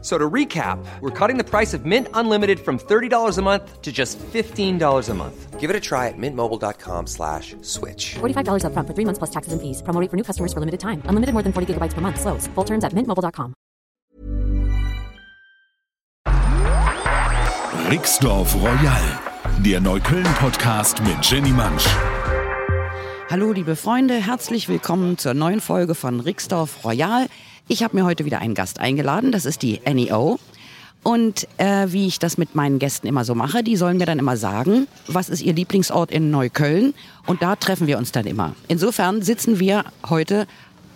So to recap, we're cutting the price of Mint Unlimited from $30 a month to just $15 a month. Give it a try at mintmobile.com slash switch. $45 upfront for three months plus taxes and fees. Promo rate for new customers for limited time. Unlimited more than 40 gigabytes per month. Slows. Full terms at mintmobile.com. Rixdorf Royal, der Neukölln-Podcast mit Jenny Mansch. Hallo liebe Freunde, herzlich willkommen zur neuen Folge von Rixdorf Royal. Ich habe mir heute wieder einen Gast eingeladen, das ist die NEO. Und äh, wie ich das mit meinen Gästen immer so mache, die sollen mir dann immer sagen, was ist ihr Lieblingsort in Neukölln. Und da treffen wir uns dann immer. Insofern sitzen wir heute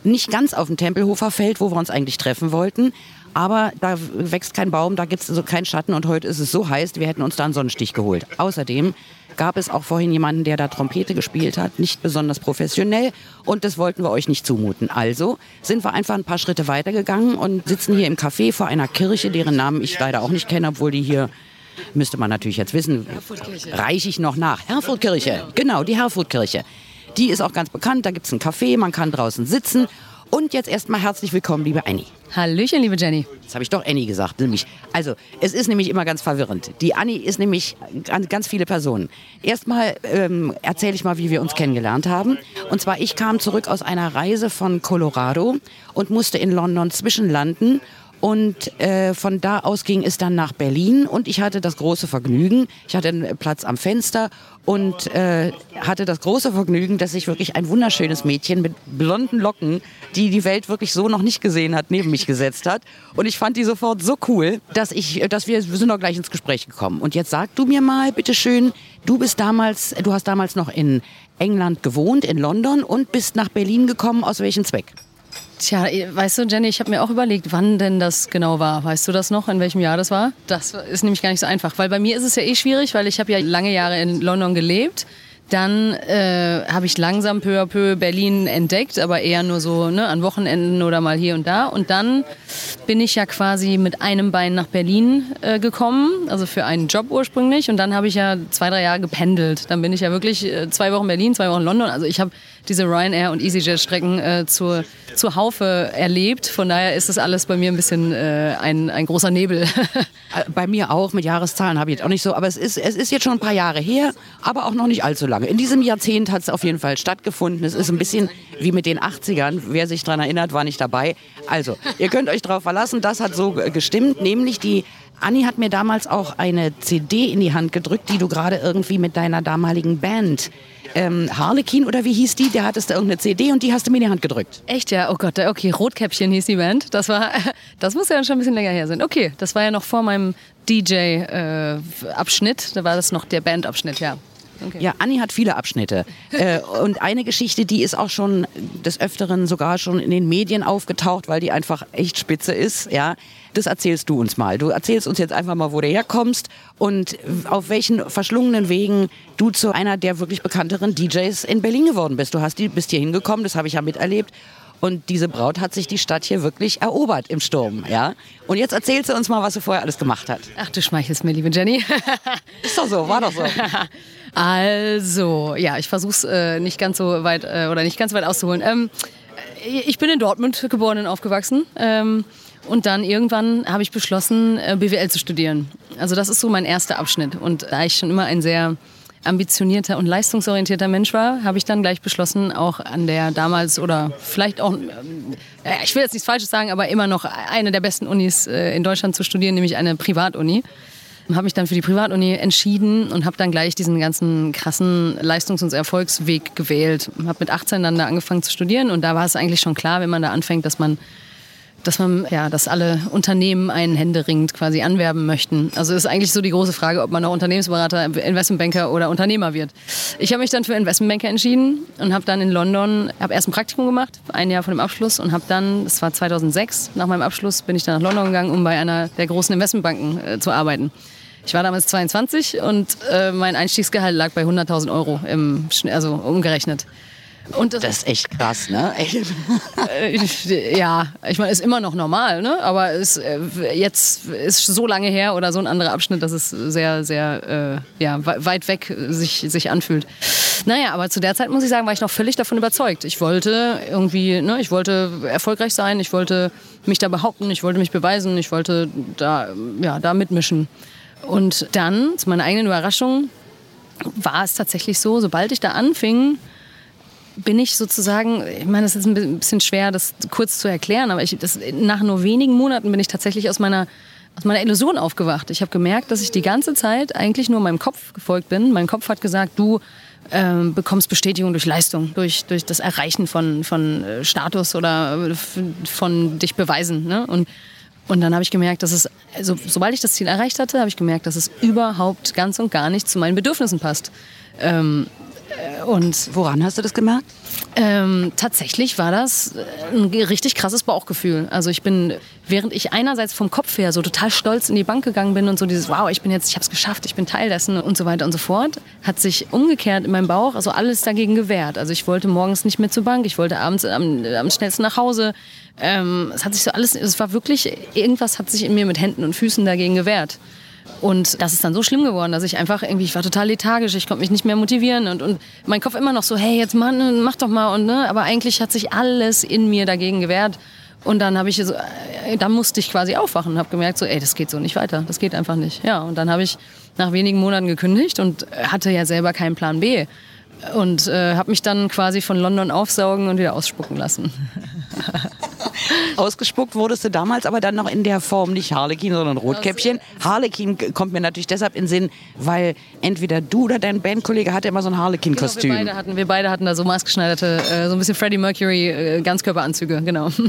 nicht ganz auf dem Tempelhofer Feld, wo wir uns eigentlich treffen wollten. Aber da wächst kein Baum, da gibt es also keinen Schatten und heute ist es so heiß, wir hätten uns da einen Sonnenstich geholt. Außerdem gab es auch vorhin jemanden, der da Trompete gespielt hat, nicht besonders professionell und das wollten wir euch nicht zumuten. Also sind wir einfach ein paar Schritte weitergegangen und sitzen hier im Café vor einer Kirche, deren Namen ich leider auch nicht kenne, obwohl die hier müsste man natürlich jetzt wissen, reiche ich noch nach. Herfordkirche, genau, die Herfordkirche. Die ist auch ganz bekannt, da gibt es ein Café, man kann draußen sitzen. Und jetzt erstmal herzlich willkommen, liebe Annie. Hallöchen, liebe Jenny. Jetzt habe ich doch Annie gesagt, nämlich. Also, es ist nämlich immer ganz verwirrend. Die Annie ist nämlich ganz, ganz viele Personen. Erstmal ähm, erzähle ich mal, wie wir uns kennengelernt haben. Und zwar, ich kam zurück aus einer Reise von Colorado und musste in London zwischenlanden. Und äh, von da aus ging es dann nach Berlin und ich hatte das große Vergnügen, ich hatte einen Platz am Fenster und äh, hatte das große Vergnügen, dass sich wirklich ein wunderschönes Mädchen mit blonden Locken, die die Welt wirklich so noch nicht gesehen hat, neben mich gesetzt hat. Und ich fand die sofort so cool, dass ich, dass wir, wir sind doch gleich ins Gespräch gekommen. Und jetzt sag du mir mal, bitteschön, du bist damals, du hast damals noch in England gewohnt, in London und bist nach Berlin gekommen. Aus welchem Zweck? Tja, weißt du, Jenny, ich habe mir auch überlegt, wann denn das genau war. Weißt du das noch, in welchem Jahr das war? Das ist nämlich gar nicht so einfach, weil bei mir ist es ja eh schwierig, weil ich habe ja lange Jahre in London gelebt. Dann äh, habe ich langsam peu à peu Berlin entdeckt, aber eher nur so ne, an Wochenenden oder mal hier und da. Und dann bin ich ja quasi mit einem Bein nach Berlin äh, gekommen, also für einen Job ursprünglich. Und dann habe ich ja zwei, drei Jahre gependelt. Dann bin ich ja wirklich äh, zwei Wochen Berlin, zwei Wochen London. Also ich habe diese Ryanair und EasyJet-Strecken äh, zur, zur Haufe erlebt. Von daher ist das alles bei mir ein bisschen äh, ein, ein großer Nebel. Äh, bei mir auch, mit Jahreszahlen habe ich jetzt auch nicht so. Aber es ist, es ist jetzt schon ein paar Jahre her, aber auch noch nicht allzu lange. In diesem Jahrzehnt hat es auf jeden Fall stattgefunden. Es ist ein bisschen wie mit den 80ern. Wer sich daran erinnert, war nicht dabei. Also, ihr könnt euch darauf verlassen, das hat so gestimmt. Nämlich die Anni hat mir damals auch eine CD in die Hand gedrückt, die du gerade irgendwie mit deiner damaligen Band ähm, Harlequin oder wie hieß die? Der hattest da irgendeine CD und die hast du mir in die Hand gedrückt. Echt, ja? Oh Gott, okay, Rotkäppchen hieß die Band. Das war, das muss ja schon ein bisschen länger her sein. Okay, das war ja noch vor meinem DJ-Abschnitt. Äh, da war das noch der Bandabschnitt, ja. Okay. Ja, Anni hat viele Abschnitte. äh, und eine Geschichte, die ist auch schon des Öfteren sogar schon in den Medien aufgetaucht, weil die einfach echt spitze ist. Ja, das erzählst du uns mal. Du erzählst uns jetzt einfach mal, wo du herkommst und auf welchen verschlungenen Wegen du zu einer der wirklich bekannteren DJs in Berlin geworden bist. Du hast die, bist hier hingekommen, das habe ich ja miterlebt. Und diese Braut hat sich die Stadt hier wirklich erobert im Sturm, ja. Und jetzt erzählst du uns mal, was sie vorher alles gemacht hat. Ach, du schmeichelst mir, liebe Jenny. Ist doch so, war doch so. Also, ja, ich versuche es äh, nicht ganz so weit äh, oder nicht ganz weit auszuholen. Ähm, ich bin in Dortmund geboren und aufgewachsen. Ähm, und dann irgendwann habe ich beschlossen, äh, BWL zu studieren. Also das ist so mein erster Abschnitt. Und da ich schon immer ein sehr ambitionierter und leistungsorientierter Mensch war, habe ich dann gleich beschlossen, auch an der damals oder vielleicht auch, äh, ich will jetzt nichts Falsches sagen, aber immer noch eine der besten Unis äh, in Deutschland zu studieren, nämlich eine Privatuni habe mich dann für die Privatuni entschieden und habe dann gleich diesen ganzen krassen Leistungs- und Erfolgsweg gewählt. Habe mit 18 dann da angefangen zu studieren und da war es eigentlich schon klar, wenn man da anfängt, dass man dass man, ja, dass alle Unternehmen einen händeringend quasi anwerben möchten. Also ist eigentlich so die große Frage, ob man noch Unternehmensberater, Investmentbanker oder Unternehmer wird. Ich habe mich dann für Investmentbanker entschieden und habe dann in London, habe erst ein Praktikum gemacht, ein Jahr vor dem Abschluss und habe dann, das war 2006, nach meinem Abschluss bin ich dann nach London gegangen, um bei einer der großen Investmentbanken äh, zu arbeiten. Ich war damals 22 und äh, mein Einstiegsgehalt lag bei 100.000 Euro, im, also umgerechnet. Und das, Das ist echt krass, ne? äh, ja, ich meine, ist immer noch normal, ne? Aber es, äh, jetzt ist so lange her oder so ein anderer Abschnitt, dass es sehr, sehr äh, ja, we- weit weg sich, sich anfühlt. Naja, aber zu der Zeit muss ich sagen, war ich noch völlig davon überzeugt. Ich wollte irgendwie, ne, ich wollte erfolgreich sein, ich wollte mich da behaupten, ich wollte mich beweisen, ich wollte da, ja, da mitmischen. Und dann, zu meiner eigenen Überraschung, war es tatsächlich so, sobald ich da anfing, bin ich sozusagen, ich meine, das ist ein bi- ein bisschen schwer, das kurz zu erklären, aber ich, das, nach nur wenigen Monaten bin ich tatsächlich aus meiner, aus meiner Illusion aufgewacht. Ich habe gemerkt, dass ich die ganze Zeit eigentlich nur meinem Kopf gefolgt bin. Mein Kopf hat gesagt, du ähm, bekommst Bestätigung durch Leistung, durch, durch das Erreichen von, von äh, Status oder äh, von dich beweisen. Ne? Und, und dann habe ich gemerkt, dass es, also, sobald ich das Ziel erreicht hatte, habe ich gemerkt, dass es überhaupt ganz und gar nicht zu meinen Bedürfnissen passt. Ähm, äh, und Woran hast du das gemerkt? ähm, tatsächlich war das äh, ein richtig krasses Bauchgefühl. Also ich bin, während ich einerseits vom Kopf her so total stolz in die Bank gegangen bin und so dieses, wow, ich bin jetzt, ich habe es geschafft, ich bin Teil dessen und so weiter und so fort, hat sich umgekehrt in meinem Bauch also alles dagegen gewehrt. Also ich wollte morgens nicht mehr zur Bank, ich wollte abends am, am schnellsten nach Hause. Ähm, es hat sich so alles, es war wirklich, irgendwas hat sich in mir mit Händen und Füßen dagegen gewehrt. Und das ist dann so schlimm geworden, dass ich einfach irgendwie, ich war total lethargisch, ich konnte mich nicht mehr motivieren und, und mein Kopf immer noch so, hey, jetzt Mann, mach doch mal und ne, aber eigentlich hat sich alles in mir dagegen gewehrt. Und dann habe ich so, äh, dann musste ich quasi aufwachen und habe gemerkt, so, ey, das geht so nicht weiter, das geht einfach nicht. Ja, und dann habe ich nach wenigen Monaten gekündigt und hatte ja selber keinen Plan B und äh, habe mich dann quasi von London aufsaugen und wieder ausspucken lassen. Ausgespuckt wurdest du damals aber dann noch in der Form nicht Harlequin, sondern Rotkäppchen. Harlequin kommt mir natürlich deshalb in den Sinn, weil entweder du oder dein Bandkollege hatte immer so ein Genau, wir, Harlequin-Kostüm. beide hatten, wir beide hatten da so maßgeschneiderte, äh, so ein bisschen Freddie Mercury äh, Ganzkörperanzüge, genau.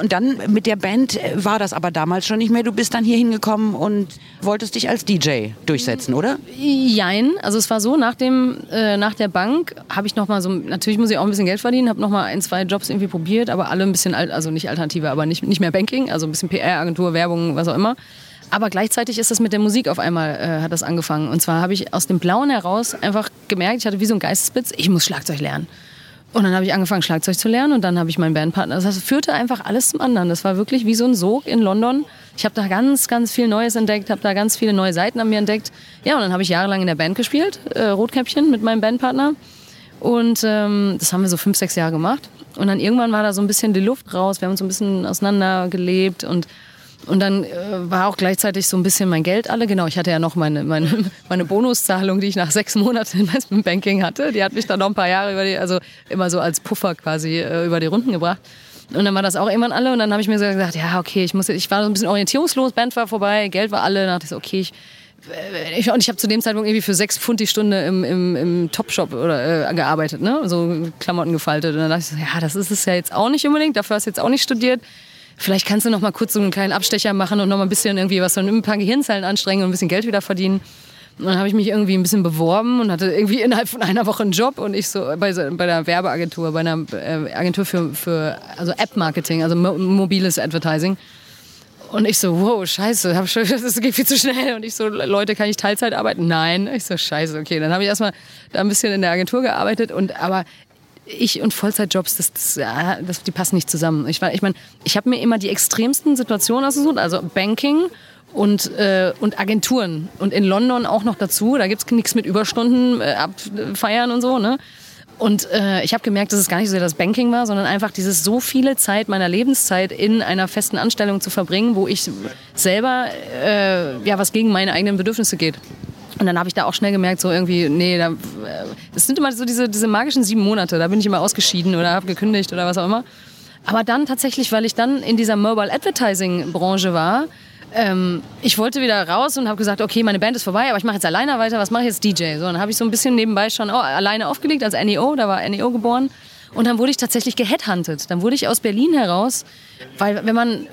Und dann mit der Band äh, war das aber damals schon nicht mehr. Du bist dann hier hingekommen und wolltest dich als DJ durchsetzen, oder? Jein, also es war so, nach, dem, äh, nach der Bank habe ich noch mal so, natürlich muss ich auch ein bisschen Geld verdienen, habe noch mal ein, zwei Jobs irgendwie probiert, aber alle ein bisschen, alt, also nicht Alternative, aber nicht, nicht mehr Banking, also ein bisschen PR-Agentur, Werbung, was auch immer. Aber gleichzeitig ist das mit der Musik auf einmal, äh, hat das angefangen. Und zwar habe ich aus dem Blauen heraus einfach gemerkt, ich hatte wie so ein Geistesblitz, ich muss Schlagzeug lernen. Und dann habe ich angefangen, Schlagzeug zu lernen und dann habe ich meinen Bandpartner. Das führte einfach alles zum anderen. Das war wirklich wie so ein Sog in London. Ich habe da ganz, ganz viel Neues entdeckt, habe da ganz viele neue Seiten an mir entdeckt. Ja, und dann habe ich jahrelang in der Band gespielt, äh, Rotkäppchen mit meinem Bandpartner. Und ähm, das haben wir so fünf, sechs Jahre gemacht. Und dann irgendwann war da so ein bisschen die Luft raus. Wir haben uns so ein bisschen auseinander gelebt und und dann äh, war auch gleichzeitig so ein bisschen mein Geld alle. Genau, ich hatte ja noch meine, meine, meine Bonuszahlung, die ich nach sechs Monaten Investment Banking hatte. Die hat mich dann noch ein paar Jahre über die, also immer so als Puffer quasi äh, über die Runden gebracht. Und dann war das auch irgendwann alle. Und dann habe ich mir so gesagt, ja, okay, ich muss ich war so ein bisschen orientierungslos, Band war vorbei, Geld war alle. Dann dachte ich so, okay, ich, äh, ich, und ich habe zu dem Zeitpunkt irgendwie für sechs Pfund die Stunde im, im, im Topshop oder, äh, gearbeitet, ne? so Klamotten gefaltet. Und dann dachte ich so, ja, das ist es ja jetzt auch nicht unbedingt, dafür hast du jetzt auch nicht studiert. Vielleicht kannst du noch mal kurz so einen kleinen Abstecher machen und noch mal ein bisschen irgendwie was von ein paar Gehirnzellen anstrengen und ein bisschen Geld wieder verdienen. Und dann habe ich mich irgendwie ein bisschen beworben und hatte irgendwie innerhalb von einer Woche einen Job und ich so bei, bei einer Werbeagentur, bei einer äh, Agentur für, für also App-Marketing, also mo mobiles Advertising. Und ich so, wow, scheiße, das geht viel zu schnell. Und ich so, Leute, kann ich Teilzeit arbeiten? Nein. Ich so, scheiße, okay. Dann habe ich erstmal da ein bisschen in der Agentur gearbeitet und aber ich und Vollzeitjobs, das, das, das, die passen nicht zusammen. Ich, ich meine, ich habe mir immer die extremsten Situationen ausgesucht, also Banking und, äh, und Agenturen. Und in London auch noch dazu. Da gibt's nichts mit Überstunden äh, abfeiern und so. Ne? Und äh, ich habe gemerkt, dass es gar nicht so sehr das Banking war, sondern einfach dieses so viele Zeit meiner Lebenszeit in einer festen Anstellung zu verbringen, wo ich selber äh, ja was gegen meine eigenen Bedürfnisse geht. Und dann habe ich da auch schnell gemerkt, so irgendwie, nee, da, äh, das sind immer so diese, diese magischen sieben Monate, da bin ich immer ausgeschieden oder habe gekündigt oder was auch immer. Aber dann tatsächlich, weil ich dann in dieser Mobile Advertising Branche war, ähm, ich wollte wieder raus und habe gesagt, okay, meine Band ist vorbei, aber ich mache jetzt alleine weiter, was mache ich jetzt DJ? So, dann habe ich so ein bisschen nebenbei schon oh, alleine aufgelegt als NEO, da war NEO geboren. Und dann wurde ich tatsächlich geheadhuntet. Dann wurde ich aus Berlin heraus, weil wenn man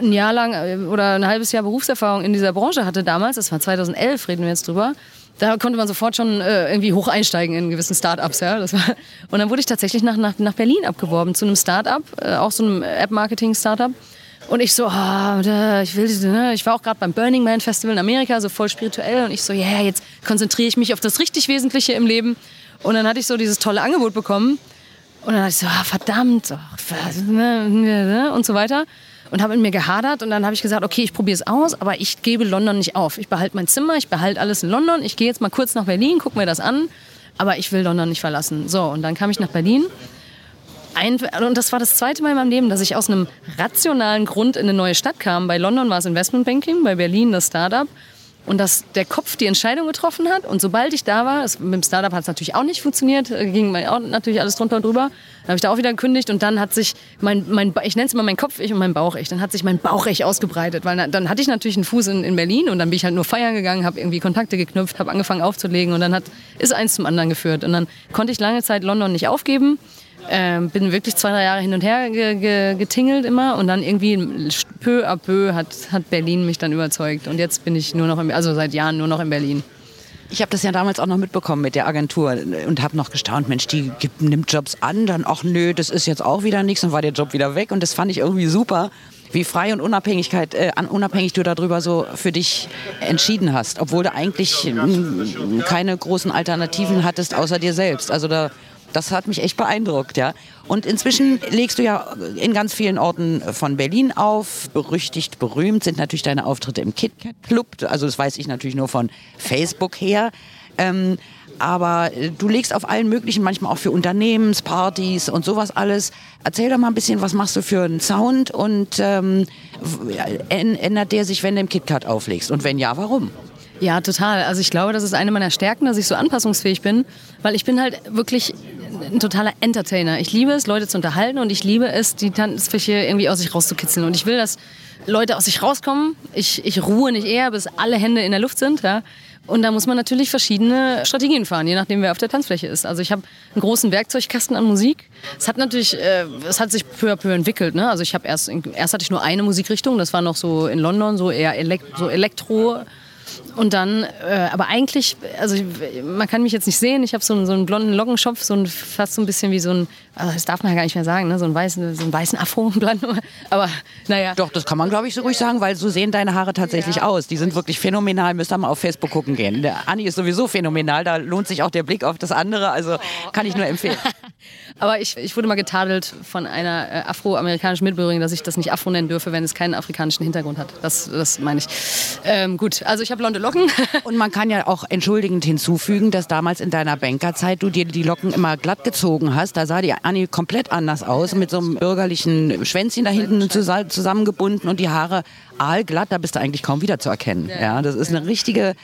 ein Jahr lang äh, oder ein halbes Jahr Berufserfahrung in dieser Branche hatte damals, das war 2011, reden wir jetzt drüber, da konnte man sofort schon äh, irgendwie hoch einsteigen in gewissen Startups. Ja? Das war, und dann wurde ich tatsächlich nach, nach, nach Berlin abgeworben zu einem Startup, äh, auch so einem App-Marketing-Startup. Und ich so, da, ich will, ne? ich war auch gerade beim Burning Man Festival in Amerika, so voll spirituell. Und ich so, ja, yeah, jetzt konzentriere ich mich auf das richtig Wesentliche im Leben. Und dann hatte ich so dieses tolle Angebot bekommen. Und dann dachte ich so, ah, verdammt, oh, ne, ne, und so weiter. Und habe in mir gehadert und dann habe ich gesagt, okay, ich probiere es aus, aber ich gebe London nicht auf. Ich behalte mein Zimmer, ich behalte alles in London. Ich gehe jetzt mal kurz nach Berlin, gucke mir das an, aber ich will London nicht verlassen. So, und dann kam ich nach Berlin. Ein, und das war das zweite Mal in meinem Leben, dass ich aus einem rationalen Grund in eine neue Stadt kam. Bei London war es Investmentbanking, bei Berlin das Startup und dass der Kopf die Entscheidung getroffen hat. Und sobald ich da war, es, mit dem Startup hat es natürlich auch nicht funktioniert, äh, ging auch natürlich alles drunter und drüber. Dann habe ich da auch wieder gekündigt und dann hat sich mein, mein ich nenne es immer mein Kopf-Ich und mein Bauch-Ich, dann hat sich mein Bauch-Ich ausgebreitet, weil dann hatte ich natürlich einen Fuß in, in Berlin und dann bin ich halt nur feiern gegangen, habe irgendwie Kontakte geknüpft, habe angefangen aufzulegen und dann hat, ist eins zum anderen geführt. Und dann konnte ich lange Zeit London nicht aufgeben ähm, bin wirklich zwei, drei Jahre hin und her ge ge getingelt immer und dann irgendwie peu à peu hat, hat Berlin mich dann überzeugt. Und jetzt bin ich nur noch, im, also seit Jahren nur noch in Berlin. Ich habe das ja damals auch noch mitbekommen mit der Agentur und habe noch gestaunt, Mensch, die gibt, nimmt Jobs an, dann, ach nö, das ist jetzt auch wieder nichts, dann war der Job wieder weg und das fand ich irgendwie super, wie frei und Unabhängigkeit, äh, unabhängig du darüber so für dich entschieden hast, obwohl du eigentlich keine großen Alternativen hattest außer dir selbst. Also da das hat mich echt beeindruckt, ja. Und inzwischen legst du ja in ganz vielen Orten von Berlin auf. Berüchtigt, berühmt sind natürlich deine Auftritte im KitKat Club. Also das weiß ich natürlich nur von Facebook her. Ähm, aber du legst auf allen möglichen, manchmal auch für Unternehmenspartys und sowas alles. Erzähl doch mal ein bisschen, was machst du für einen Sound und ähm, ändert der sich, wenn du im KitKat auflegst? Und wenn ja, warum? Ja, total. Also ich glaube, das ist eine meiner Stärken, dass ich so anpassungsfähig bin, weil ich bin halt wirklich ein totaler Entertainer. Ich liebe es, Leute zu unterhalten und ich liebe es, die Tanzfläche irgendwie aus sich rauszukitzeln. Und ich will, dass Leute aus sich rauskommen. Ich, ich ruhe nicht eher, bis alle Hände in der Luft sind. Ja. Und da muss man natürlich verschiedene Strategien fahren, je nachdem, wer auf der Tanzfläche ist. Also ich habe einen großen Werkzeugkasten an Musik. Es hat natürlich, äh, es hat sich peu à peu entwickelt. Ne? Also ich habe erst, erst hatte ich nur eine Musikrichtung, das war noch so in London, so eher Elekt so Elektro. Und dann, äh, aber eigentlich, also man kann mich jetzt nicht sehen, ich habe so, einen, so einen blonden Lockenschopf, so ein, fast so ein bisschen wie so ein, also das darf man ja gar nicht mehr sagen, ne? so, einen weißen, so einen weißen Afro, aber naja. Doch, das kann man glaube ich so ruhig sagen, weil so sehen deine Haare tatsächlich ja. aus. Die sind wirklich phänomenal, müsst ihr mal auf Facebook gucken gehen. Der Anni ist sowieso phänomenal, da lohnt sich auch der Blick auf das andere, also kann ich nur empfehlen. aber ich, ich wurde mal getadelt von einer äh, afroamerikanischen Mitbürgerin, dass ich das nicht Afro nennen dürfe, wenn es keinen afrikanischen Hintergrund hat. Das, das meine ich. Ähm, gut, also ich habe blonde Locken. Und man kann ja auch entschuldigend hinzufügen, dass damals in deiner Bankerzeit du dir die Locken immer glatt gezogen hast. Da sah die Annie komplett anders aus, mit so einem bürgerlichen Schwänzchen da hinten zusammengebunden und die Haare aalglatt. Da bist du eigentlich kaum wieder zu erkennen. Ja, das ist eine richtige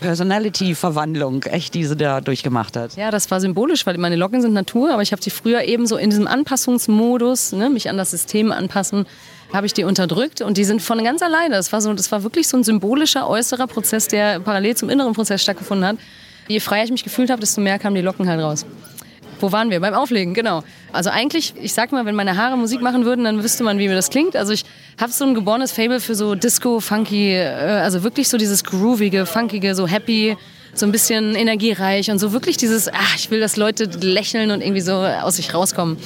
Personality-Verwandlung, echt, die sie da durchgemacht hat. Ja, das war symbolisch, weil meine Locken sind Natur, aber ich habe sie früher eben so in diesem Anpassungsmodus, ne, mich an das System anpassen, habe ich die unterdrückt und die sind von ganz alleine. Das war, so, das war wirklich so ein symbolischer äußerer Prozess, der parallel zum inneren Prozess stattgefunden hat. Je freier ich mich gefühlt habe, desto mehr kamen die Locken halt raus. Wo waren wir? Beim Auflegen, genau. Also eigentlich, ich sag mal, wenn meine Haare Musik machen würden, dann wüsste man, wie mir das klingt. Also ich habe so ein geborenes Fable für so Disco, Funky, äh, also wirklich so dieses groovige, funkige, so happy, so ein bisschen energiereich und so wirklich dieses, ach, ich will, dass Leute lächeln und irgendwie so aus sich rauskommen.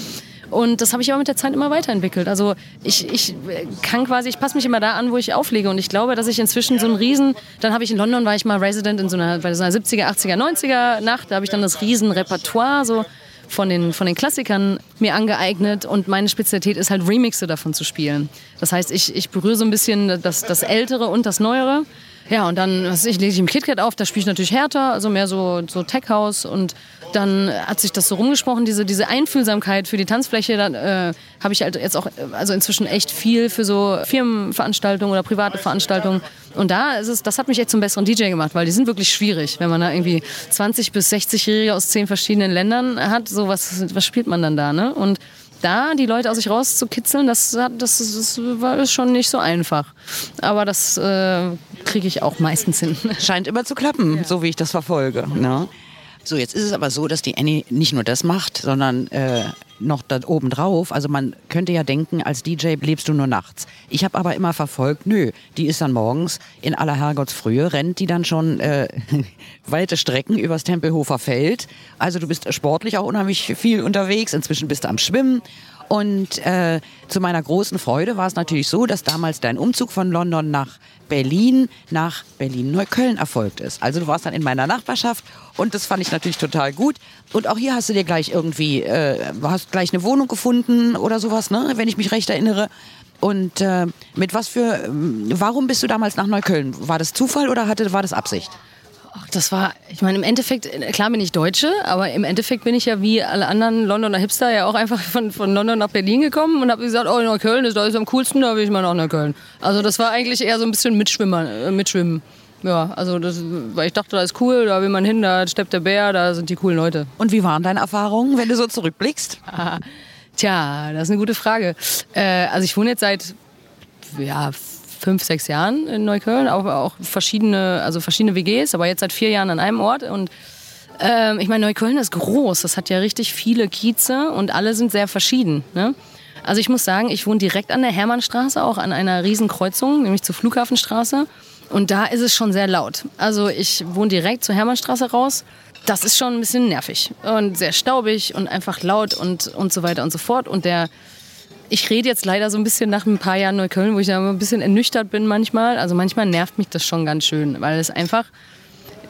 Und das habe ich aber mit der Zeit immer weiterentwickelt. Also ich, ich kann quasi, ich passe mich immer da an, wo ich auflege. Und ich glaube, dass ich inzwischen so ein Riesen, dann habe ich in London, war ich mal Resident in so einer, bei so einer 70er, 80er, 90er Nacht, da habe ich dann das Riesenrepertoire so von den, von den Klassikern mir angeeignet und meine Spezialität ist halt Remixe davon zu spielen. Das heißt, ich, ich berühre so ein bisschen das, das Ältere und das Neuere. Ja, und dann was ich, lege ich im KitKat auf, da spiele ich natürlich härter, also mehr so, so Tech House und dann hat sich das so rumgesprochen, diese, diese Einfühlsamkeit für die Tanzfläche, dann äh, habe ich halt jetzt auch also inzwischen echt viel für so Firmenveranstaltungen oder private Veranstaltungen. Und da ist es, das hat mich echt zum besseren DJ gemacht, weil die sind wirklich schwierig, wenn man da irgendwie 20 bis 60-Jährige aus zehn verschiedenen Ländern hat, so was, was spielt man dann da, ne? Und da die Leute aus sich rauszukitzeln, das, das, das war schon nicht so einfach. Aber das äh, kriege ich auch meistens hin. Scheint immer zu klappen, ja. so wie ich das verfolge. Ne? So, jetzt ist es aber so, dass die Annie nicht nur das macht, sondern äh, noch da oben drauf. Also man könnte ja denken, als DJ lebst du nur nachts. Ich habe aber immer verfolgt, nö, die ist dann morgens in aller Herrgottsfrühe, rennt die dann schon äh, weite Strecken übers Tempelhofer Feld. Also du bist sportlich auch unheimlich viel unterwegs. Inzwischen bist du am Schwimmen Und äh, zu meiner großen Freude war es natürlich so, dass damals dein Umzug von London nach Berlin nach Berlin-Neukölln erfolgt ist. Also du warst dann in meiner Nachbarschaft und das fand ich natürlich total gut. Und auch hier hast du dir gleich irgendwie, äh, hast gleich eine Wohnung gefunden oder sowas, ne? wenn ich mich recht erinnere. Und äh, mit was für, warum bist du damals nach Neukölln? War das Zufall oder hatte, war das Absicht? Ach, das war, ich meine, im Endeffekt, klar bin ich Deutsche, aber im Endeffekt bin ich ja wie alle anderen Londoner Hipster ja auch einfach von, von London nach Berlin gekommen und habe gesagt, oh, ist, da ist am coolsten, da will ich mal nach Neukölln. Also das war eigentlich eher so ein bisschen Mitschwimmer, äh, Mitschwimmen. Ja, also das, weil ich dachte, da ist cool, da will man hin, da steppt der Bär, da sind die coolen Leute. Und wie waren deine Erfahrungen, wenn du so zurückblickst? Tja, das ist eine gute Frage. Äh, also ich wohne jetzt seit ja, fünf, sechs Jahren in Neukölln, auch, auch verschiedene, also verschiedene WGs, aber jetzt seit vier Jahren an einem Ort und ähm, ich meine, Neukölln ist groß, das hat ja richtig viele Kieze und alle sind sehr verschieden. Ne? Also ich muss sagen, ich wohne direkt an der Hermannstraße, auch an einer Riesenkreuzung, nämlich zur Flughafenstraße. Und da ist es schon sehr laut. Also ich wohne direkt zur Hermannstraße raus. Das ist schon ein bisschen nervig und sehr staubig und einfach laut und, und so weiter und so fort. Und der ich rede jetzt leider so ein bisschen nach ein paar Jahren Neukölln, wo ich da ein bisschen ernüchtert bin manchmal. Also manchmal nervt mich das schon ganz schön, weil es einfach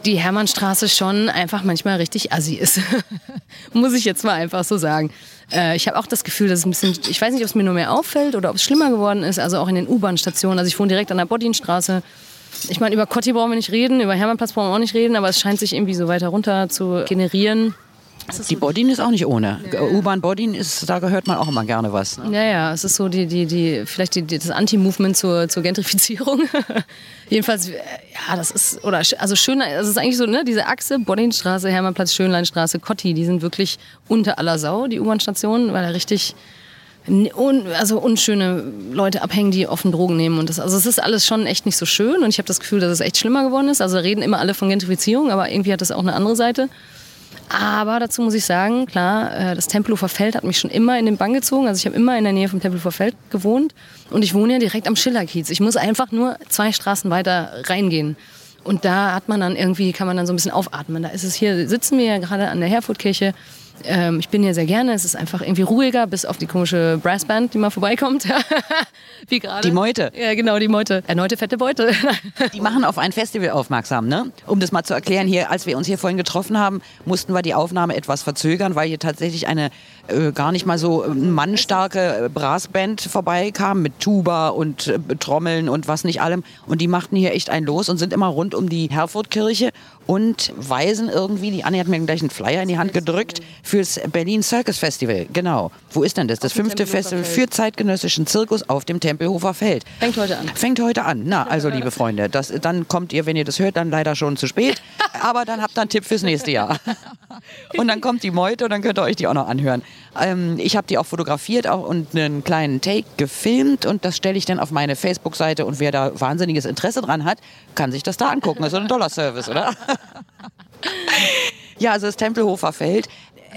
die Hermannstraße schon einfach manchmal richtig assi ist. Muss ich jetzt mal einfach so sagen. Äh, ich habe auch das Gefühl, dass es ein bisschen, ich weiß nicht, ob es mir nur mehr auffällt oder ob es schlimmer geworden ist, also auch in den U-Bahn-Stationen. Also ich wohne direkt an der Bodinstraße. Ich meine, über Kotti brauchen wir nicht reden, über Hermannplatz brauchen wir auch nicht reden, aber es scheint sich irgendwie so weiter runter zu generieren. Die Bodin ist auch nicht ohne. Ja. U-Bahn Bodin ist, da gehört man auch immer gerne was. Ne? Ja, ja, es ist so die, die, die, vielleicht die, die das Anti-Movement zur, zur Gentrifizierung. Jedenfalls, ja, das ist, oder, also schön, es ist eigentlich so, ne, diese Achse, Bodinstraße, Hermannplatz, Schönleinstraße, Kotti, die sind wirklich unter aller Sau, die U-Bahn-Stationen, weil da richtig, un, also unschöne Leute abhängen, die offen Drogen nehmen und das, also es ist alles schon echt nicht so schön und ich habe das Gefühl, dass es echt schlimmer geworden ist. Also reden immer alle von Gentrifizierung, aber irgendwie hat das auch eine andere Seite. Aber dazu muss ich sagen, klar, äh, das Tempelhofer Feld hat mich schon immer in den Bann gezogen. Also ich habe immer in der Nähe vom Tempelhofer Feld gewohnt und ich wohne ja direkt am Schillerkiez. Ich muss einfach nur zwei Straßen weiter reingehen. Und da hat man dann irgendwie, kann man dann so ein bisschen aufatmen. Da ist es hier, sitzen wir ja gerade an der Herfurtkirche ähm, ich bin hier sehr gerne. Es ist einfach irgendwie ruhiger, bis auf die komische Brassband, die mal vorbeikommt. Wie gerade. Die Meute. Ja, genau, die Meute. Erneute fette Beute. die machen auf ein Festival aufmerksam, ne? Um das mal zu erklären, hier, als wir uns hier vorhin getroffen haben, mussten wir die Aufnahme etwas verzögern, weil hier tatsächlich eine äh, gar nicht mal so äh, mannstarke äh, Brassband vorbeikam mit Tuba und äh, Trommeln und was nicht allem. Und die machten hier echt einen los und sind immer rund um die Herfordkirche und weisen irgendwie, die Anne hat mir gleich einen Flyer in die Hand gedrückt, fürs Berlin Circus Festival. Genau. Wo ist denn das? Das fünfte Festival für zeitgenössischen Zirkus auf dem Tempelhofer Feld. Fängt heute an. Fängt heute an. Na, also liebe Freunde, das, dann kommt ihr, wenn ihr das hört, dann leider schon zu spät. Aber dann habt ihr einen Tipp fürs nächste Jahr. Und dann kommt die Meute und dann könnt ihr euch die auch noch anhören. Ähm, ich habe die auch fotografiert auch und einen kleinen Take gefilmt und das stelle ich dann auf meine Facebook-Seite und wer da wahnsinniges Interesse dran hat, kann sich das da angucken. Das ist ein Dollar-Service, oder? ja, also das Tempelhofer Feld.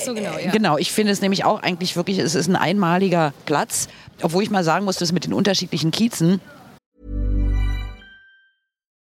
So, genau, ja. genau, ich finde es nämlich auch eigentlich wirklich, es ist ein einmaliger Platz, obwohl ich mal sagen muss, das mit den unterschiedlichen Kiezen.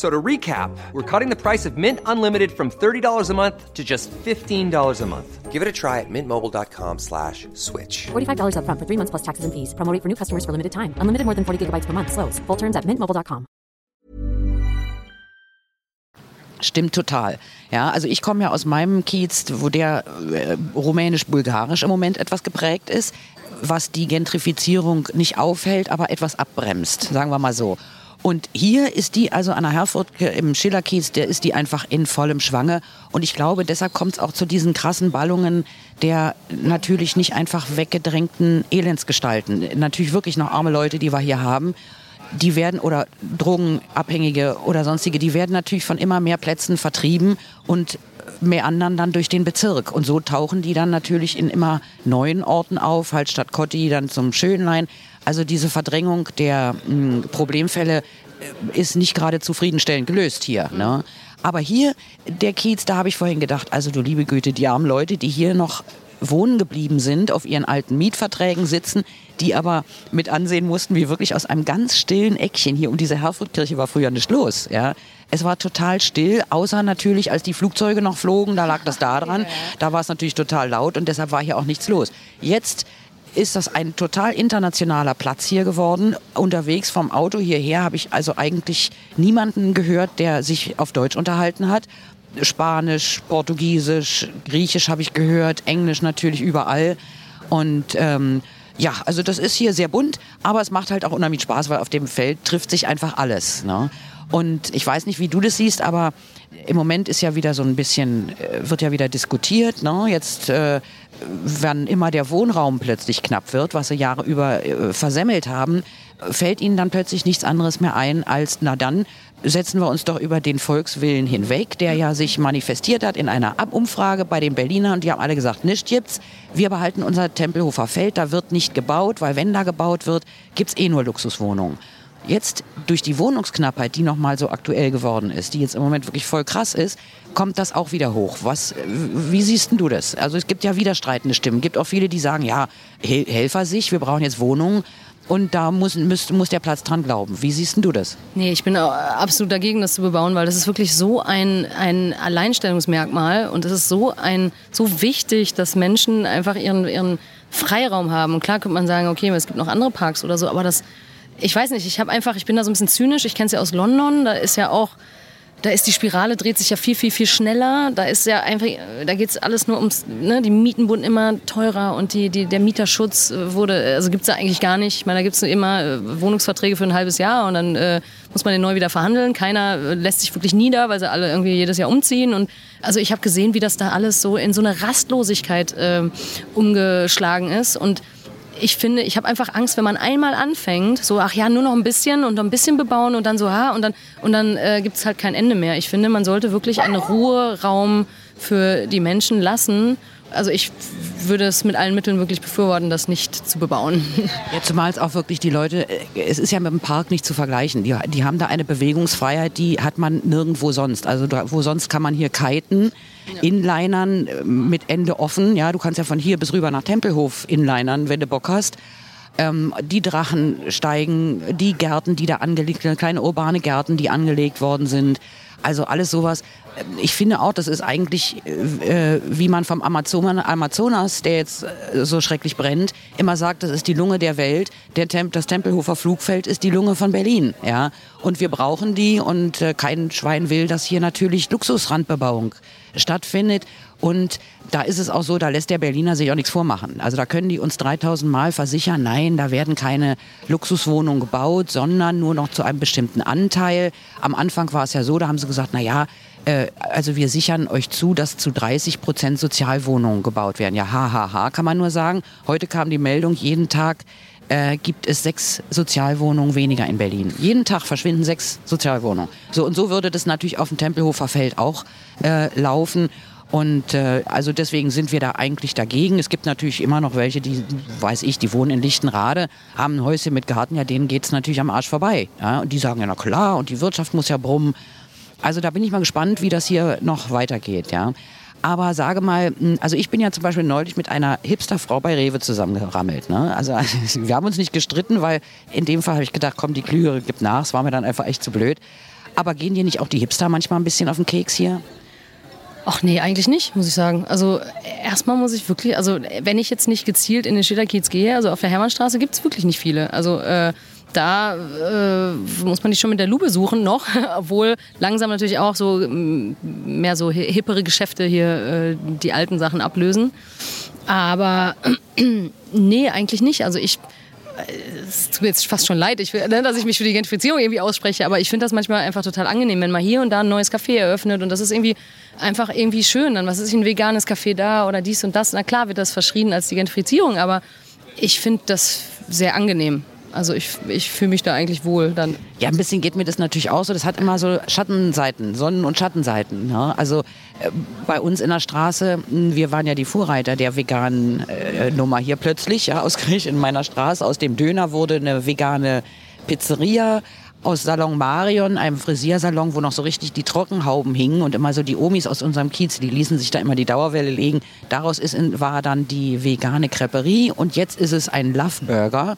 So to recap, we're cutting the price of Mint Unlimited from $30 a month to just $15 a month. Give it a try at mintmobile.com slash switch. $45 up front for three months plus taxes and fees. Promo rate for new customers for limited time. Unlimited more than 40 gigabytes per month. Slows. Full terms at mintmobile.com. Stimmt total. Ja, also ich komme ja aus meinem Kiez, wo der äh, rumänisch-bulgarisch im Moment etwas geprägt ist, was die Gentrifizierung nicht aufhält, aber etwas abbremst, sagen wir mal so. Und hier ist die, also an der Herford im Schillerkiez, der ist die einfach in vollem Schwange. Und ich glaube, deshalb kommt es auch zu diesen krassen Ballungen der natürlich nicht einfach weggedrängten Elendsgestalten. Natürlich wirklich noch arme Leute, die wir hier haben. Die werden, oder Drogenabhängige oder sonstige, die werden natürlich von immer mehr Plätzen vertrieben und mehr anderen dann durch den Bezirk. Und so tauchen die dann natürlich in immer neuen Orten auf, halt statt Kotti dann zum Schönlein. Also diese Verdrängung der mh, hm, Problemfälle äh, ist nicht gerade zufriedenstellend gelöst hier. Ne? Aber hier, der Kiez, da habe ich vorhin gedacht, also du liebe Güte, die armen Leute, die hier noch wohnen geblieben sind, auf ihren alten Mietverträgen sitzen, die aber mit ansehen mussten, wie wirklich aus einem ganz stillen Eckchen hier um diese Herfordkirche war früher nicht los. Ja. Es war total still, außer natürlich, als die Flugzeuge noch flogen, da lag das da dran. Da war es natürlich total laut und deshalb war hier auch nichts los. Jetzt ist das ein total internationaler Platz hier geworden. Unterwegs vom Auto hierher habe ich also eigentlich niemanden gehört, der sich auf Deutsch unterhalten hat. Spanisch, Portugiesisch, Griechisch habe ich gehört, Englisch natürlich überall. Und ähm, ja, also das ist hier sehr bunt, aber es macht halt auch unheimlich Spaß, weil auf dem Feld trifft sich einfach alles. Ne? Und ich weiß nicht, wie du das siehst, aber im Moment ist ja wieder so ein bisschen, äh, wird ja wieder diskutiert. Ne? Jetzt, äh, wenn immer der Wohnraum plötzlich knapp wird, was sie Jahre über äh, versemmelt haben, fällt ihnen dann plötzlich nichts anderes mehr ein, als, na dann setzen wir uns doch über den Volkswillen hinweg, der ja sich manifestiert hat in einer Umfrage bei den Berlinern und die haben alle gesagt, nichts gibt's. Wir behalten unser Tempelhofer Feld, da wird nicht gebaut, weil wenn da gebaut wird, gibt's eh nur Luxuswohnungen. Jetzt durch die Wohnungsknappheit, die nochmal so aktuell geworden ist, die jetzt im Moment wirklich voll krass ist, kommt das auch wieder hoch. Was, wie siehst du das? Also es gibt ja widerstreitende Stimmen. Es gibt auch viele, die sagen, ja, Helfer sich, wir brauchen jetzt Wohnungen. Und da muss, muss, muss der Platz dran glauben. Wie siehst du das? Nee, ich bin absolut dagegen, das zu bebauen, weil das ist wirklich so ein, ein Alleinstellungsmerkmal und es ist so, ein, so wichtig, dass Menschen einfach ihren, ihren Freiraum haben. Und klar könnte man sagen, okay, es gibt noch andere Parks oder so, aber das, ich weiß nicht, ich habe einfach, ich bin da so ein bisschen zynisch. Ich kenne es ja aus London, da ist ja auch da ist die Spirale, dreht sich ja viel, viel, viel schneller. Da ist ja einfach, da geht es alles nur ums, ne, die Mieten wurden immer teurer und die, die, der Mieterschutz wurde, also gibt es ja eigentlich gar nicht. Ich meine, da gibt es immer äh, Wohnungsverträge für ein halbes Jahr und dann äh, muss man den neu wieder verhandeln. Keiner äh, lässt sich wirklich nieder, weil sie alle irgendwie jedes Jahr umziehen. Und also ich habe gesehen, wie das da alles so in so eine Rastlosigkeit äh, umgeschlagen ist. Und ich finde, ich habe einfach Angst, wenn man einmal anfängt, so, ach ja, nur noch ein bisschen und noch ein bisschen bebauen und dann so, ha, und dann, und dann äh, gibt es halt kein Ende mehr. Ich finde, man sollte wirklich einen Ruheraum für die Menschen lassen. Also ich würde es mit allen Mitteln wirklich befürworten, das nicht zu bebauen. Ja, zumal es auch wirklich die Leute, äh, es ist ja mit dem Park nicht zu vergleichen. Die, die haben da eine Bewegungsfreiheit, die hat man nirgendwo sonst. Also da, wo sonst kann man hier kiten, ja. Inlinern äh, mit Ende offen. Ja, du kannst ja von hier bis rüber nach Tempelhof inlinern, wenn du Bock hast. Ähm, die Drachen steigen, die Gärten, die da angelegt sind, kleine urbane Gärten, die angelegt worden sind. Also alles sowas. Ich finde auch, das ist eigentlich, äh, wie man vom Amazon Amazonas, der jetzt äh, so schrecklich brennt, immer sagt, das ist die Lunge der Welt. Der Temp das Tempelhofer Flugfeld ist die Lunge von Berlin. Ja? Und wir brauchen die und äh, kein Schwein will, dass hier natürlich Luxusrandbebauung stattfindet. Und da ist es auch so, da lässt der Berliner sich auch nichts vormachen. Also da können die uns 3000 Mal versichern, nein, da werden keine Luxuswohnungen gebaut, sondern nur noch zu einem bestimmten Anteil. Am Anfang war es ja so, da haben sie gesagt, na ja, äh, also wir sichern euch zu, dass zu 30 Prozent Sozialwohnungen gebaut werden. Ja, hahaha, ha, ha, kann man nur sagen. Heute kam die Meldung, jeden Tag äh, gibt es sechs Sozialwohnungen weniger in Berlin. Jeden Tag verschwinden sechs Sozialwohnungen. So und so würde das natürlich auf dem Tempelhofer Feld auch äh, laufen. Und äh, also deswegen sind wir da eigentlich dagegen. Es gibt natürlich immer noch welche, die, weiß ich, die wohnen in Lichtenrade, haben ein Häuschen mit Garten, ja, denen geht's natürlich am Arsch vorbei. Ja? Und die sagen ja, na klar, und die Wirtschaft muss ja brummen. Also da bin ich mal gespannt, wie das hier noch weitergeht. Ja? Aber sage mal, hm, also ich bin ja zum Beispiel neulich mit einer Hipsterfrau bei Rewe zusammengerammelt. Ne? Also wir haben uns nicht gestritten, weil in dem Fall habe ich gedacht, komm, die Klügere gibt nach. Es war mir dann einfach echt zu blöd. Aber gehen dir nicht auch die Hipster manchmal ein bisschen auf den Keks hier? Ach nee, eigentlich nicht, muss ich sagen. Also erstmal muss ich wirklich, also wenn ich jetzt nicht gezielt in den Schilderkiez gehe, also auf der Hermannstraße gibt es wirklich nicht viele. Also äh, da äh, muss man nicht schon mit der Lupe suchen noch, obwohl langsam natürlich auch so mehr so hippere Geschäfte hier äh, die alten Sachen ablösen. Aber nee, eigentlich nicht. Also ich es tut mir jetzt fast schon leid, ich, ne, dass ich mich für die Gentrifizierung irgendwie ausspreche, aber ich finde das manchmal einfach total angenehm, wenn man hier und da ein neues Café eröffnet und das ist irgendwie einfach irgendwie schön. Dann was ist ein veganes Café da oder dies und das. Na klar wird das verschrien als die Gentrifizierung, aber ich finde das sehr angenehm. Also ich, ich fühle mich da eigentlich wohl dann. Ja, ein bisschen geht mir das natürlich auch so. Das hat immer so Schattenseiten, Sonnen- und Schattenseiten. Ne? Also äh, bei uns in der Straße, hm, wir waren ja die Vorreiter der veganen äh, Nummer hier plötzlich, ja, ausgerechnet in meiner Straße. Aus dem Döner wurde eine vegane Pizzeria. aus Salon Marion, einem Frisiersalon, wo noch so richtig die Trockenhauben hingen und immer so die Omis aus unserem Kiez, die ließen sich da immer die Dauerwelle legen. Daraus ist war dann die vegane Creperie und jetzt ist es ein Love Burger.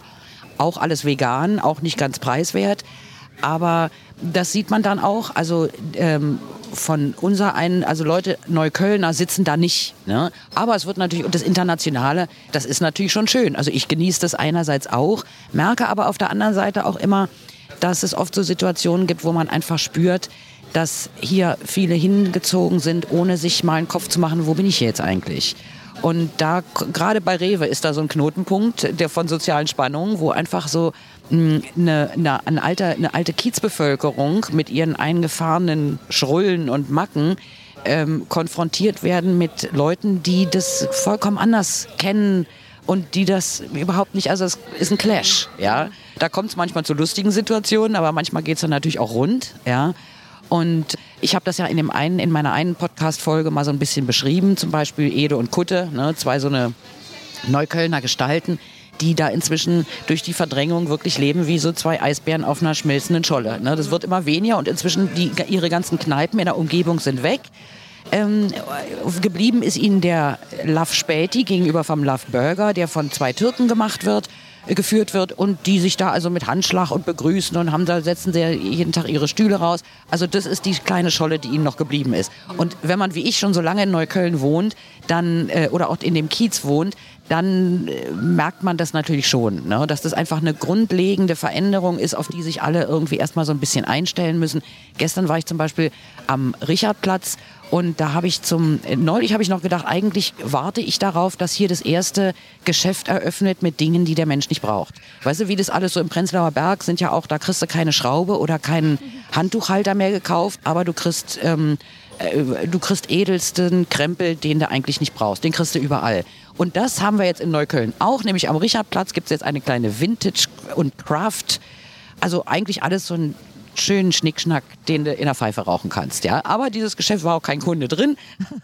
Auch alles vegan, auch nicht ganz preiswert. Aber das sieht man dann auch. Also ähm, von unser einen, also Leute, Neuköllner sitzen da nicht. Ne? Aber es wird natürlich, und das Internationale, das ist natürlich schon schön. Also ich genieße das einerseits auch, merke aber auf der anderen Seite auch immer, dass es oft so Situationen gibt, wo man einfach spürt, dass hier viele hingezogen sind, ohne sich mal einen Kopf zu machen, wo bin ich jetzt eigentlich? Und da, gerade bei Rewe ist da so ein Knotenpunkt der von sozialen Spannungen, wo einfach so eine, eine, eine, alte, eine alte Kiezbevölkerung mit ihren eingefahrenen Schrullen und Macken ähm, konfrontiert werden mit Leuten, die das vollkommen anders kennen, und die das überhaupt nicht, also es ist ein Clash, ja. Da kommt es manchmal zu lustigen Situationen, aber manchmal geht es dann natürlich auch rund, ja. Und ich habe das ja in, dem einen, in meiner einen Podcast-Folge mal so ein bisschen beschrieben, zum Beispiel Ede und Kutte, ne, zwei so eine Neuköllner Gestalten, die da inzwischen durch die Verdrängung wirklich leben wie so zwei Eisbären auf einer schmelzenden Scholle. Ne. Das wird immer weniger und inzwischen die, ihre ganzen Kneipen in der Umgebung sind weg. Ähm, geblieben ist ihnen der Love Späti gegenüber vom Love Burger, der von zwei Türken gemacht wird geführt wird und die sich da also mit Handschlag und begrüßen und haben da setzen sie jeden Tag ihre Stühle raus. Also das ist die kleine Scholle, die ihnen noch geblieben ist. Und wenn man wie ich schon so lange in Neukölln wohnt, dann äh, oder auch in dem Kiez wohnt, dann äh, merkt man das natürlich schon, ne? dass das einfach eine grundlegende Veränderung ist, auf die sich alle irgendwie erstmal so ein bisschen einstellen müssen. Gestern war ich zum Beispiel am Richardplatz und da habe ich zum, neulich habe ich noch gedacht, eigentlich warte ich darauf, dass hier das erste Geschäft eröffnet mit Dingen, die der Mensch nicht braucht. Weißt du, wie das alles so im Prenzlauer Berg sind ja auch, da kriegst du keine Schraube oder keinen Handtuchhalter mehr gekauft, aber du kriegst, ähm, äh, du kriegst edelsten Krempel, den du eigentlich nicht brauchst. Den kriegst du überall. Und das haben wir jetzt in Neukölln auch, nämlich am Richardplatz gibt es jetzt eine kleine Vintage- und Craft- also eigentlich alles so ein schönen Schnickschnack, den du in der Pfeife rauchen kannst. Ja? Aber dieses Geschäft war auch kein Kunde drin.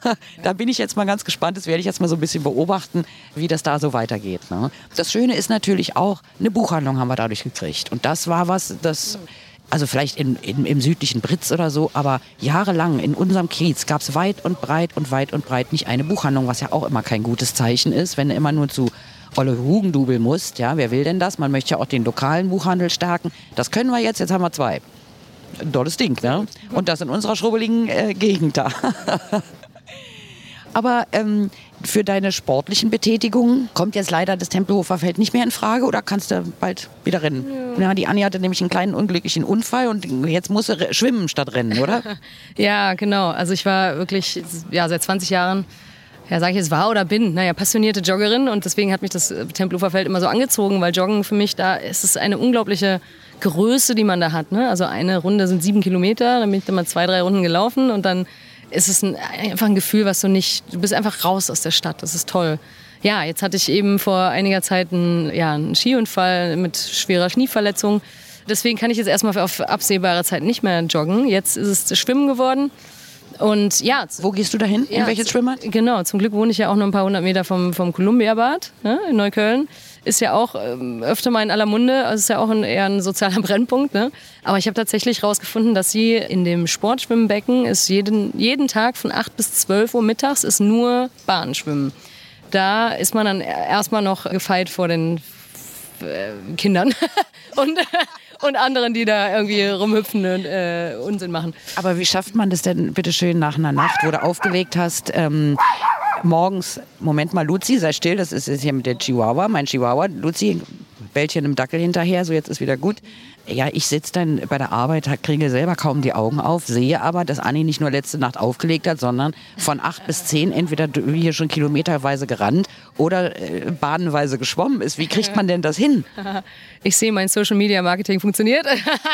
da bin ich jetzt mal ganz gespannt. Das werde ich jetzt mal so ein bisschen beobachten, wie das da so weitergeht. Ne? Das Schöne ist natürlich auch, eine Buchhandlung haben wir dadurch gekriegt. Und das war was, das also vielleicht in, in, im südlichen Britz oder so, aber jahrelang in unserem Kiez gab es weit und breit und weit und breit nicht eine Buchhandlung, was ja auch immer kein gutes Zeichen ist, wenn du immer nur zu Olle Hugendubel musst. Ja, wer will denn das? Man möchte ja auch den lokalen Buchhandel stärken. Das können wir jetzt, jetzt haben wir zwei ein tolles Ding. Ne? Und das in unserer schrubbeligen äh, Gegend da. Aber ähm, für deine sportlichen Betätigungen kommt jetzt leider das Tempelhofer Feld nicht mehr in Frage oder kannst du bald wieder rennen? Ja. ja die Anni hatte nämlich einen kleinen unglücklichen Unfall und jetzt muss sie schwimmen statt rennen, oder? ja, genau. Also ich war wirklich ja, seit 20 Jahren ja, sage ich jetzt war oder bin, naja, passionierte Joggerin und deswegen hat mich das Tempelhofer Feld immer so angezogen, weil Joggen für mich, da ist es eine unglaubliche Größe, die man da hat. Ne? Also eine Runde sind sieben Kilometer, dann bin ich dann mal zwei, drei Runden gelaufen und dann ist es ein, einfach ein Gefühl, was du nicht, du bist einfach raus aus der Stadt, das ist toll. Ja, jetzt hatte ich eben vor einiger Zeit einen, ja, einen Skiunfall mit schwerer Knieverletzung. Deswegen kann ich jetzt erstmal auf absehbare Zeit nicht mehr joggen. Jetzt ist es Schwimmen geworden. Und ja. Wo gehst du dahin? In welches Schwimmbad? Genau, zum Glück wohne ich ja auch nur ein paar hundert Meter vom, vom Columbia-Bad ne, in Neukölln ist ja auch ähm, öfter mal in aller Munde, also ist ja auch ein, eher ein sozialer Brennpunkt. Ne? Aber ich habe tatsächlich herausgefunden, dass sie in dem Sportschwimmbecken ist jeden, jeden Tag von 8 bis 12 Uhr mittags ist nur Bahnschwimmen. Da ist man dann erstmal noch gefeit vor den äh, Kindern und, und anderen, die da irgendwie rumhüpfen und äh, Unsinn machen. Aber wie schafft man das denn bitte schön nach einer Nacht, wo du aufgelegt hast, ähm, morgens, Moment mal, Luzi, sei still, das ist, ist hier mit der Chihuahua, mein Chihuahua. Luzi, Bällchen im Dackel hinterher, so jetzt ist wieder gut. Ja, ich sitze dann bei der Arbeit, kriege selber kaum die Augen auf, sehe aber, dass Anni nicht nur letzte Nacht aufgelegt hat, sondern von acht bis zehn entweder hier schon kilometerweise gerannt oder äh, bahnenweise geschwommen ist. Wie kriegt man denn das hin? Ich sehe, mein Social Media Marketing funktioniert.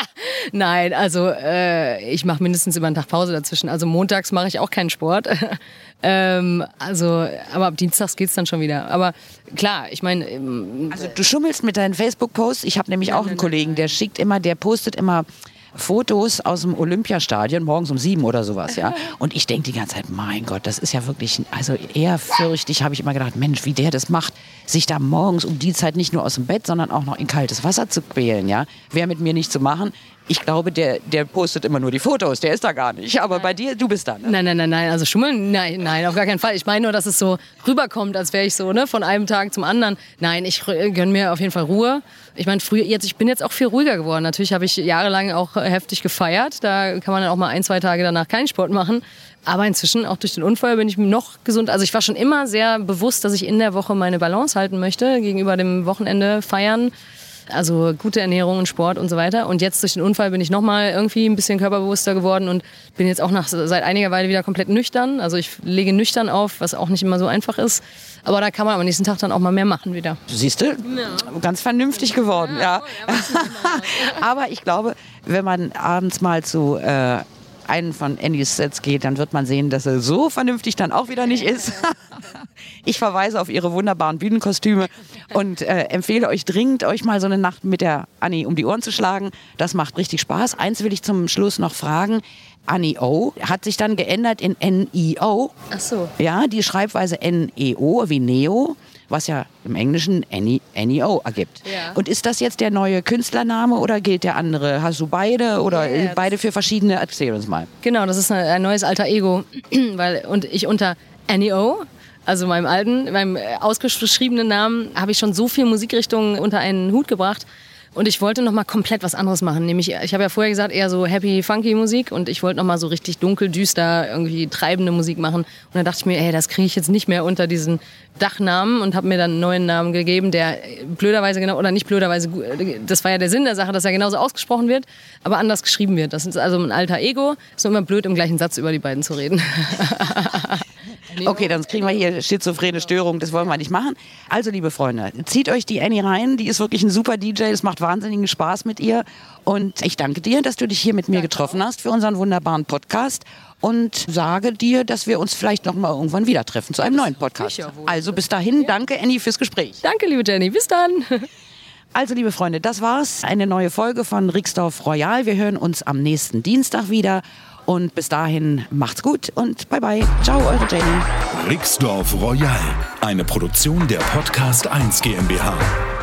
Nein, also äh, ich mache mindestens immer einen Tag Pause dazwischen. Also montags mache ich auch keinen Sport. ähm, also, aber ab Dienstags geht es dann schon wieder. Aber klar, ich meine. Ähm, also du schummelst mit deinen Facebook-Posts. Ich habe nämlich auch einen Kollegen, der schickt immer, der postet immer Fotos aus dem Olympiastadion morgens um sieben oder sowas, ja. Und ich denke die ganze Zeit, mein Gott, das ist ja wirklich, also ehrfürchtig, habe ich immer gedacht, Mensch, wie der das macht, sich da morgens um die Zeit nicht nur aus dem Bett, sondern auch noch in kaltes Wasser zu quälen, ja. Wäre mit mir nicht zu machen. Ich glaube, der, der postet immer nur die Fotos, der ist da gar nicht. Aber bei dir, du bist da. Ne? Nein, nein, nein, nein. Also schummeln, nein, nein, auf gar keinen Fall. Ich meine nur, dass es so rüberkommt, als wäre ich so, ne, von einem Tag zum anderen. Nein, ich gönne mir auf jeden Fall Ruhe. Ich meine, früher, jetzt, ich bin jetzt auch viel ruhiger geworden. Natürlich habe ich jahrelang auch heftig gefeiert. Da kann man dann auch mal ein, zwei Tage danach keinen Sport machen. Aber inzwischen, auch durch den Unfall, bin ich noch gesund. Also ich war schon immer sehr bewusst, dass ich in der Woche meine Balance halten möchte gegenüber dem Wochenende feiern. Also gute Ernährung und Sport und so weiter. Und jetzt durch den Unfall bin ich nochmal irgendwie ein bisschen körperbewusster geworden und bin jetzt auch nach, seit einiger Weile wieder komplett nüchtern. Also ich lege nüchtern auf, was auch nicht immer so einfach ist. Aber da kann man am nächsten Tag dann auch mal mehr machen wieder. Siehst du? Ja. Ganz vernünftig geworden, ja. ja. Aber ich glaube, wenn man abends mal zu äh, einen von Andys Sets geht, dann wird man sehen, dass er so vernünftig dann auch wieder nicht ist. ich verweise auf ihre wunderbaren Bühnenkostüme und äh, empfehle euch dringend, euch mal so eine Nacht mit der Annie um die Ohren zu schlagen. Das macht richtig Spaß. Eins will ich zum Schluss noch fragen. Annie O hat sich dann geändert in N-I-O. Ach so. Ja, die Schreibweise N-E-O wie Neo was ja im Englischen NEO ergibt. Ja. Und ist das jetzt der neue Künstlername oder gilt der andere? Hast du beide oder yes. beide für verschiedene? Erzähl uns mal. Genau, das ist ein neues alter Ego. Weil, und ich unter NEO also meinem alten, meinem ausgeschriebenen Namen, habe ich schon so viele Musikrichtungen unter einen Hut gebracht, und ich wollte noch mal komplett was anderes machen. Nämlich, ich habe ja vorher gesagt, eher so happy, funky Musik. Und ich wollte noch mal so richtig dunkel, düster, irgendwie treibende Musik machen. Und dann dachte ich mir, ey, das kriege ich jetzt nicht mehr unter diesen Dachnamen und habe mir dann einen neuen Namen gegeben, der blöderweise genau, oder nicht blöderweise, das war ja der Sinn der Sache, dass er genauso ausgesprochen wird, aber anders geschrieben wird. Das ist also ein alter Ego. Ist nur immer blöd, im gleichen Satz über die beiden zu reden. Okay, dann kriegen wir hier schizophrene Störung, das wollen wir nicht machen. Also, liebe Freunde, zieht euch die Annie rein, die ist wirklich ein super DJ, es macht wahnsinnigen Spaß mit ihr. Und ich danke dir, dass du dich hier mit mir getroffen hast für unseren wunderbaren Podcast und sage dir, dass wir uns vielleicht noch mal irgendwann wieder treffen zu einem neuen Podcast. Also bis dahin, danke Annie fürs Gespräch. Danke, liebe Jenny, bis dann. Also, liebe Freunde, das war's. Eine neue Folge von Rixdorf Royal. Wir hören uns am nächsten Dienstag wieder. Und bis dahin macht's gut und bye bye. Ciao, eure Jenny. Rixdorf Royal, eine Produktion der Podcast 1 GmbH.